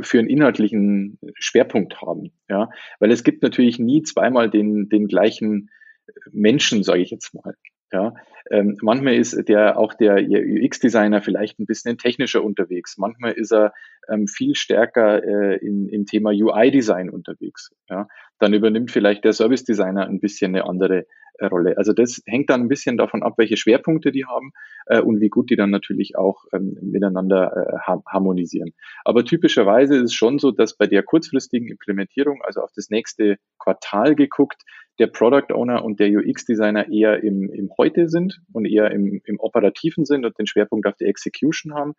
B: für einen inhaltlichen Schwerpunkt haben. Ja, weil es gibt natürlich nie zweimal den, den gleichen Menschen, sage ich jetzt mal. Ja, ähm, manchmal ist der auch der UX-Designer vielleicht ein bisschen technischer unterwegs. Manchmal ist er ähm, viel stärker äh, in, im Thema UI-Design unterwegs. Ja, dann übernimmt vielleicht der Service-Designer ein bisschen eine andere äh, Rolle. Also das hängt dann ein bisschen davon ab, welche Schwerpunkte die haben äh, und wie gut die dann natürlich auch ähm, miteinander äh, harmonisieren. Aber typischerweise ist es schon so, dass bei der kurzfristigen Implementierung, also auf das nächste Quartal geguckt, der Product Owner und der UX Designer eher im, im Heute sind und eher im, im Operativen sind und den Schwerpunkt auf die Execution haben,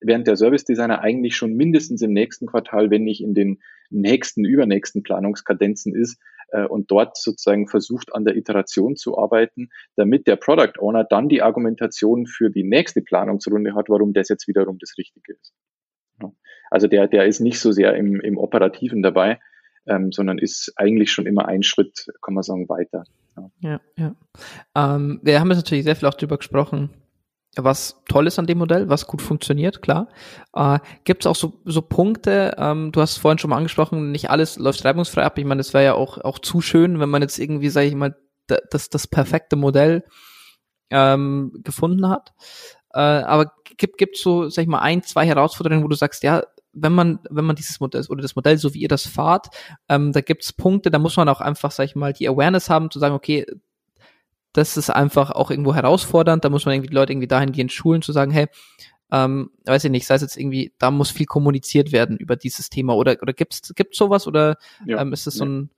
B: während der Service Designer eigentlich schon mindestens im nächsten Quartal, wenn nicht in den nächsten, übernächsten Planungskadenzen ist äh, und dort sozusagen versucht, an der Iteration zu arbeiten, damit der Product Owner dann die Argumentation für die nächste Planungsrunde hat, warum das jetzt wiederum das Richtige ist. Also der, der ist nicht so sehr im, im Operativen dabei, ähm, sondern ist eigentlich schon immer ein Schritt, kann man sagen, weiter.
A: Ja, ja. ja. Ähm, wir haben jetzt natürlich sehr viel auch drüber gesprochen, was toll ist an dem Modell, was gut funktioniert, klar. Äh, Gibt es auch so, so Punkte, ähm, du hast vorhin schon mal angesprochen, nicht alles läuft reibungsfrei ab. Ich meine, das wäre ja auch, auch zu schön, wenn man jetzt irgendwie, sage ich mal, das, das perfekte Modell ähm, gefunden hat. Äh, aber gibt gibt so, sag ich mal, ein, zwei Herausforderungen, wo du sagst, ja, wenn man, wenn man dieses Modell oder das Modell, so wie ihr das fahrt, ähm, da gibt's Punkte, da muss man auch einfach, sag ich mal, die Awareness haben, zu sagen, okay, das ist einfach auch irgendwo herausfordernd, da muss man irgendwie die Leute irgendwie dahingehend schulen, zu sagen, hey, ähm, weiß ich nicht, sei es jetzt irgendwie, da muss viel kommuniziert werden über dieses Thema. Oder, oder gibt's, gibt's sowas? Oder ja, ähm, ist das so ein,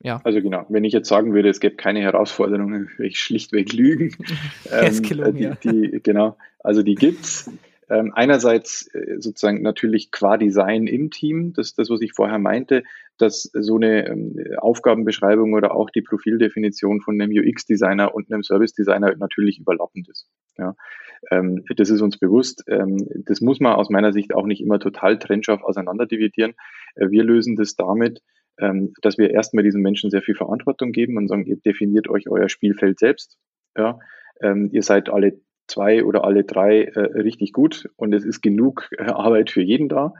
B: ja. Also genau, wenn ich jetzt sagen würde, es gibt keine Herausforderungen, würde ich schlichtweg lügen. ähm, die, die, genau, also die gibt's. Ähm, einerseits äh, sozusagen natürlich qua Design im Team, das das, was ich vorher meinte, dass so eine ähm, Aufgabenbeschreibung oder auch die Profildefinition von einem UX-Designer und einem Service-Designer natürlich überlappend ist. Ja. Ähm, das ist uns bewusst. Das muss man aus meiner Sicht auch nicht immer total trennscharf auseinanderdividieren. Äh, wir lösen das damit, dass wir erstmal diesen Menschen sehr viel Verantwortung geben und sagen, ihr definiert euch euer Spielfeld selbst. Ja. Ihr seid alle zwei oder alle drei äh, richtig gut und es ist genug äh, Arbeit für jeden da.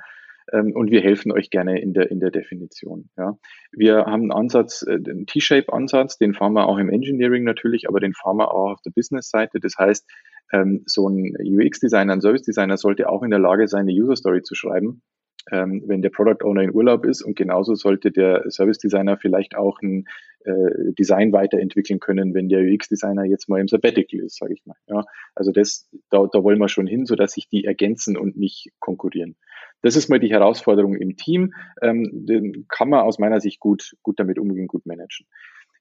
B: Ähm, und wir helfen euch gerne in der, in der Definition. Ja. Wir haben einen Ansatz, äh, den T-Shape-Ansatz, den fahren wir auch im Engineering natürlich, aber den fahren wir auch auf der Business-Seite. Das heißt, ähm, so ein UX-Designer, ein Service-Designer sollte auch in der Lage sein, eine User-Story zu schreiben ähm, wenn der Product Owner in Urlaub ist und genauso sollte der Service Designer vielleicht auch ein äh, Design weiterentwickeln können, wenn der UX Designer jetzt mal im Sabbatical ist, sage ich mal. Ja, also das, da, da wollen wir schon hin, so dass sich die ergänzen und nicht konkurrieren. Das ist mal die Herausforderung im Team. Ähm, den kann man aus meiner Sicht gut, gut damit umgehen, gut managen.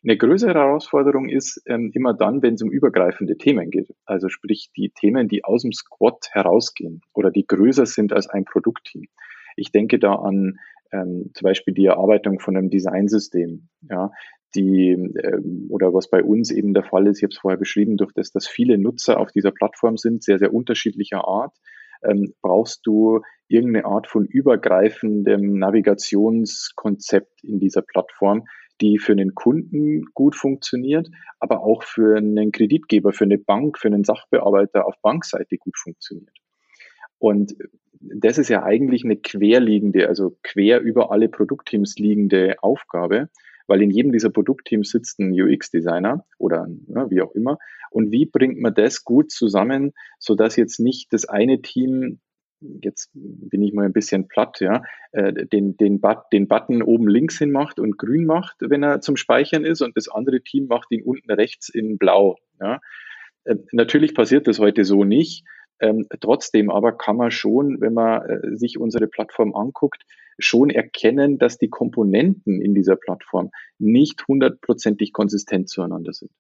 B: Eine größere Herausforderung ist ähm, immer dann, wenn es um übergreifende Themen geht. Also sprich die Themen, die aus dem Squad herausgehen oder die größer sind als ein Produktteam. Ich denke da an ähm, zum Beispiel die Erarbeitung von einem Designsystem, ja, die ähm, oder was bei uns eben der Fall ist, ich habe es vorher beschrieben, durch das, dass viele Nutzer auf dieser Plattform sind, sehr, sehr unterschiedlicher Art, ähm, brauchst du irgendeine Art von übergreifendem Navigationskonzept in dieser Plattform, die für einen Kunden gut funktioniert, aber auch für einen Kreditgeber, für eine Bank, für einen Sachbearbeiter auf Bankseite gut funktioniert. Und das ist ja eigentlich eine querliegende, also quer über alle Produktteams liegende Aufgabe, weil in jedem dieser Produktteams sitzt ein UX-Designer oder ja, wie auch immer. Und wie bringt man das gut zusammen, so dass jetzt nicht das eine Team jetzt bin ich mal ein bisschen platt, ja, äh, den, den, But, den Button oben links hin macht und grün macht, wenn er zum Speichern ist und das andere Team macht ihn unten rechts in blau. Ja. Äh, natürlich passiert das heute so nicht. Ähm, trotzdem aber kann man schon, wenn man äh, sich unsere Plattform anguckt, schon erkennen, dass die Komponenten in dieser Plattform nicht hundertprozentig konsistent zueinander sind.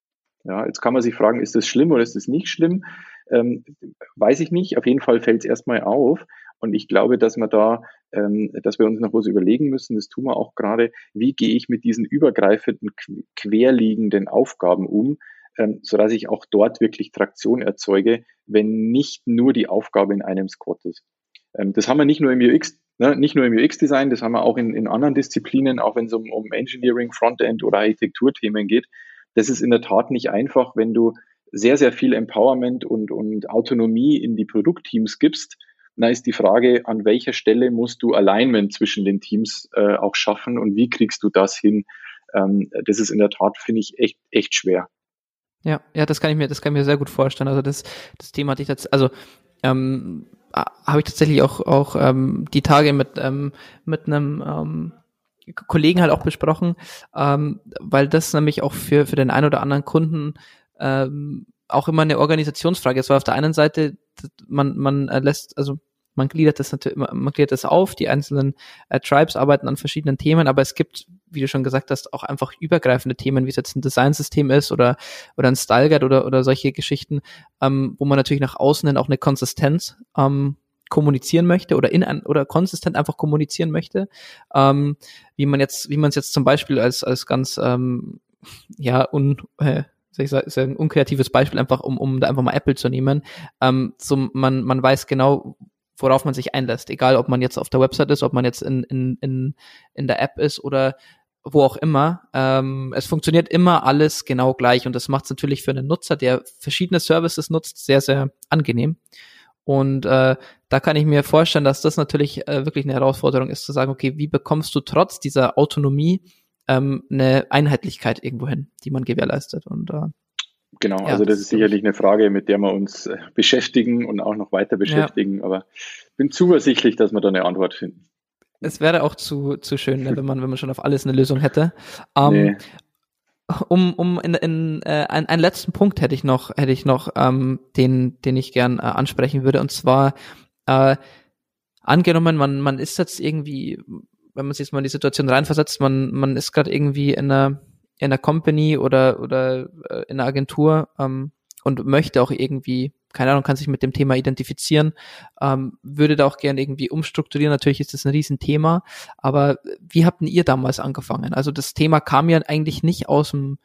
B: Ja, jetzt kann man sich fragen, ist das schlimm oder ist das nicht schlimm? Ähm, weiß ich nicht. Auf jeden Fall fällt es erstmal auf. Und ich glaube, dass wir da, ähm, dass wir uns noch was überlegen müssen, das tun wir auch gerade, wie gehe ich mit diesen übergreifenden, querliegenden Aufgaben um, ähm, sodass ich auch dort wirklich Traktion erzeuge, wenn nicht nur die Aufgabe in einem Squad ist. Ähm, das haben wir nicht nur im UX, ne, nicht nur im UX-Design, das haben wir auch in, in anderen Disziplinen, auch wenn es um, um Engineering, Frontend oder Architekturthemen geht. Das ist in der Tat nicht einfach, wenn du sehr, sehr viel Empowerment und, und Autonomie in die Produktteams gibst, dann ist die Frage, an welcher Stelle musst du Alignment zwischen den Teams äh, auch schaffen und wie kriegst du das hin? Ähm, das ist in der Tat, finde ich, echt, echt schwer.
A: Ja, ja, das kann ich mir, das kann ich mir sehr gut vorstellen. Also das, das Thema hatte ich jetzt, also ähm, habe ich tatsächlich auch auch ähm, die Tage mit ähm, mit einem ähm, Kollegen halt auch besprochen, ähm, weil das nämlich auch für für den einen oder anderen Kunden ähm, auch immer eine Organisationsfrage ist, weil auf der einen Seite man man äh, lässt also man gliedert das natürlich, man gliedert das auf, die einzelnen äh, Tribes arbeiten an verschiedenen Themen, aber es gibt, wie du schon gesagt hast, auch einfach übergreifende Themen, wie es jetzt ein Designsystem ist oder, oder ein Style Guide oder, oder solche Geschichten, ähm, wo man natürlich nach außen hin auch eine Konsistenz ähm, kommunizieren möchte oder in ein, oder konsistent einfach kommunizieren möchte, ähm, wie man jetzt, wie man es jetzt zum Beispiel als als ganz ähm, ja un äh, ich sagen, unkreatives Beispiel einfach, um, um da einfach mal Apple zu nehmen. Ähm, so man, man weiß genau, worauf man sich einlässt. Egal, ob man jetzt auf der Website ist, ob man jetzt in, in, in, in der App ist oder wo auch immer. Ähm, es funktioniert immer alles genau gleich und das macht es natürlich für einen Nutzer, der verschiedene Services nutzt, sehr, sehr angenehm. Und äh, da kann ich mir vorstellen, dass das natürlich äh, wirklich eine Herausforderung ist, zu sagen, okay, wie bekommst du trotz dieser Autonomie ähm, eine Einheitlichkeit irgendwo hin, die man gewährleistet? Und äh,
B: Genau, ja, also das ist sicherlich eine Frage, mit der wir uns äh, beschäftigen und auch noch weiter beschäftigen, ja. aber bin zuversichtlich, dass wir da eine Antwort finden.
A: Es wäre auch zu, zu schön, ne, wenn man, wenn man schon auf alles eine Lösung hätte. Um, ähm, nee. Um, um in, in äh, ein, einen letzten Punkt hätte ich noch, hätte ich noch, ähm, den, den ich gern äh, ansprechen würde, und zwar äh, angenommen, man, man ist jetzt irgendwie, wenn man sich jetzt mal in die Situation reinversetzt, man, man ist gerade irgendwie in einer in einer Company oder, oder äh, in einer Agentur ähm, und möchte auch irgendwie, keine Ahnung, kann sich mit dem Thema identifizieren, ähm, würde da auch gerne irgendwie umstrukturieren. Natürlich ist das ein Riesenthema, aber wie habt ihr damals angefangen? Also das Thema kam ja eigentlich nicht aus dem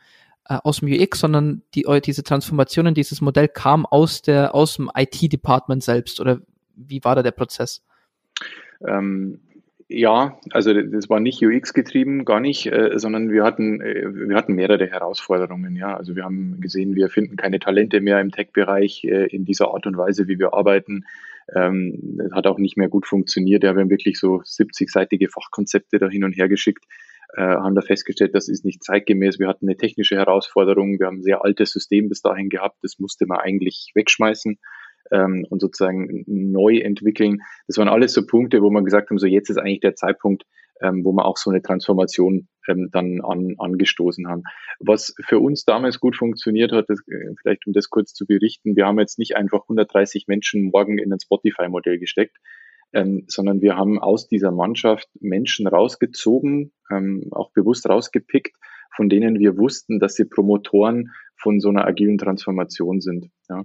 A: äh, aus dem UX, sondern die, diese Transformationen, dieses Modell kam aus der aus dem IT-Department selbst oder wie war da der Prozess?
B: Ähm, ja, also das war nicht UX getrieben, gar nicht, äh, sondern wir hatten, äh, wir hatten mehrere Herausforderungen. Ja, also wir haben gesehen, wir finden keine Talente mehr im Tech-Bereich äh, in dieser Art und Weise, wie wir arbeiten. Ähm, das hat auch nicht mehr gut funktioniert. Ja, wir haben wirklich so 70-seitige Fachkonzepte da hin und her geschickt, haben da festgestellt, das ist nicht zeitgemäß. Wir hatten eine technische Herausforderung. Wir haben ein sehr altes System bis dahin gehabt. Das musste man eigentlich wegschmeißen ähm, und sozusagen neu entwickeln. Das waren alles so Punkte, wo man gesagt haben, so jetzt ist eigentlich der Zeitpunkt, ähm, wo wir auch so eine Transformation ähm, dann an, angestoßen haben. Was für uns damals gut funktioniert hat, das, äh, vielleicht um das kurz zu berichten, wir haben jetzt nicht einfach 130 Menschen morgen in ein Spotify-Modell gesteckt, ähm, sondern wir haben aus dieser Mannschaft Menschen rausgezogen, ähm, auch bewusst rausgepickt, von denen wir wussten, dass sie Promotoren von so einer agilen Transformation sind. Ja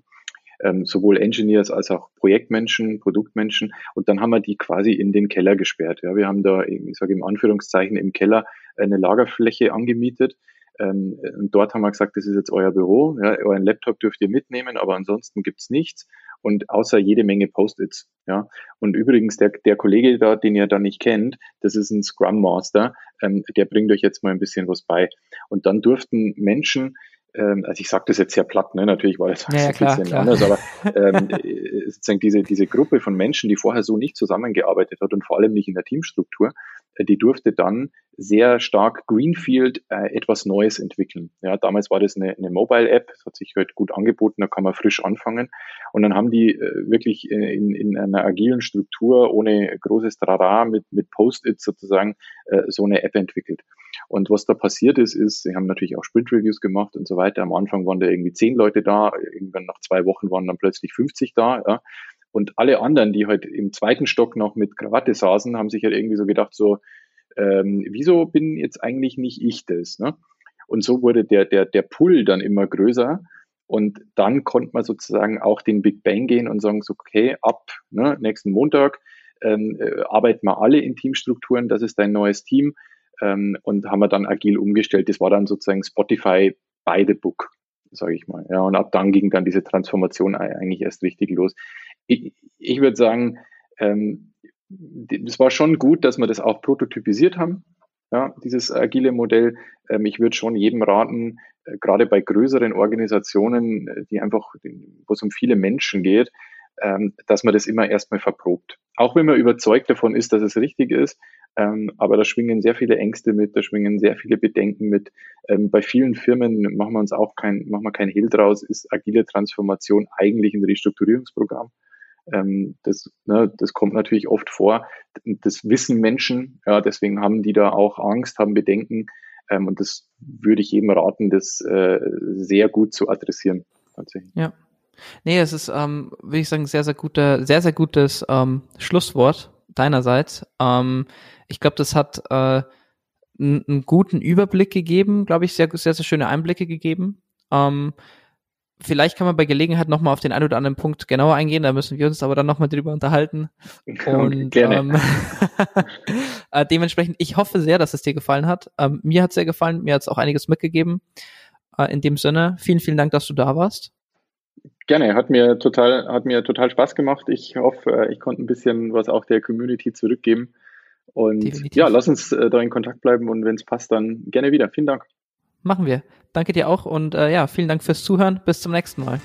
B: ähm, sowohl Engineers als auch Projektmenschen, Produktmenschen. Und dann haben wir die quasi in den Keller gesperrt. Ja, wir haben da, ich sage im Anführungszeichen, im Keller eine Lagerfläche angemietet. Ähm, und dort haben wir gesagt, das ist jetzt euer Büro, ja, euren Laptop dürft ihr mitnehmen, aber ansonsten gibt's nichts und außer jede Menge Post-its. Ja. Und übrigens, der, der Kollege da, den ihr da nicht kennt, das ist ein Scrum Master, ähm, der bringt euch jetzt mal ein bisschen was bei. Und dann durften Menschen ähm, also ich sage das jetzt sehr platt, ne? natürlich war das
A: ja,
B: ein
A: klar,
B: bisschen
A: klar.
B: anders, aber ähm, äh, sozusagen diese, diese Gruppe von Menschen, die vorher so nicht zusammengearbeitet hat und vor allem nicht in der Teamstruktur, äh, die durfte dann sehr stark Greenfield äh, etwas Neues entwickeln. Ja, damals war das eine, eine Mobile-App, das hat sich halt gut angeboten, da kann man frisch anfangen. Und dann haben die äh, wirklich in, in einer agilen Struktur ohne großes Trara mit, mit Post-its sozusagen äh, so eine App entwickelt. Und was da passiert ist, ist, sie haben natürlich auch Sprint-Reviews gemacht und so weiter. Am Anfang waren da irgendwie zehn Leute da, irgendwann nach zwei Wochen waren dann plötzlich 50 da. Ja. Und alle anderen, die halt im zweiten Stock noch mit Krawatte saßen, haben sich halt irgendwie so gedacht, so, ähm, wieso bin jetzt eigentlich nicht ich das? Ne? Und so wurde der, der, der Pull dann immer größer. Und dann konnte man sozusagen auch den Big Bang gehen und sagen, so, okay, ab ne, nächsten Montag ähm, äh, arbeiten wir alle in Teamstrukturen, das ist dein neues Team ähm, und haben wir dann agil umgestellt. Das war dann sozusagen Spotify by the book, sage ich mal. Ja, und ab dann ging dann diese Transformation eigentlich erst richtig los. Ich, ich würde sagen, ähm, war schon gut, dass wir das auch prototypisiert haben, ja, dieses agile Modell. Ähm, ich würde schon jedem raten, äh, gerade bei größeren Organisationen, äh, die einfach, wo es um viele Menschen geht, ähm, dass man das immer erstmal verprobt. Auch wenn man überzeugt davon ist, dass es richtig ist, ähm, aber da schwingen sehr viele Ängste mit, da schwingen sehr viele Bedenken mit. Ähm, bei vielen Firmen machen wir uns auch kein, machen wir kein Hehl draus, ist agile Transformation eigentlich ein Restrukturierungsprogramm. Ähm, das, ne, das kommt natürlich oft vor. Das wissen Menschen, ja, deswegen haben die da auch Angst, haben Bedenken. Ähm, und das würde ich eben raten, das äh, sehr gut zu adressieren.
A: Tatsächlich. Ja. Nee, es ist, ähm, würde ich sagen, sehr, sehr guter, sehr, sehr gutes ähm, Schlusswort deinerseits. Ähm, ich glaube, das hat äh, einen guten Überblick gegeben, glaube ich, sehr, sehr, sehr schöne Einblicke gegeben. Ähm, vielleicht kann man bei Gelegenheit nochmal auf den einen oder anderen Punkt genauer eingehen, da müssen wir uns aber dann nochmal drüber unterhalten. Und ähm, äh, dementsprechend, ich hoffe sehr, dass es dir gefallen hat. Ähm, mir hat es sehr gefallen, mir hat es auch einiges mitgegeben. Äh, in dem Sinne, vielen, vielen Dank, dass du da warst.
B: Gerne, hat mir total, hat mir total Spaß gemacht. Ich hoffe, äh, ich konnte ein bisschen was auch der Community zurückgeben. Und Definitiv. ja, lass uns äh, da in Kontakt bleiben und wenn es passt, dann gerne wieder. Vielen Dank.
A: Machen wir. Danke dir auch und äh, ja, vielen Dank fürs Zuhören. Bis zum nächsten Mal.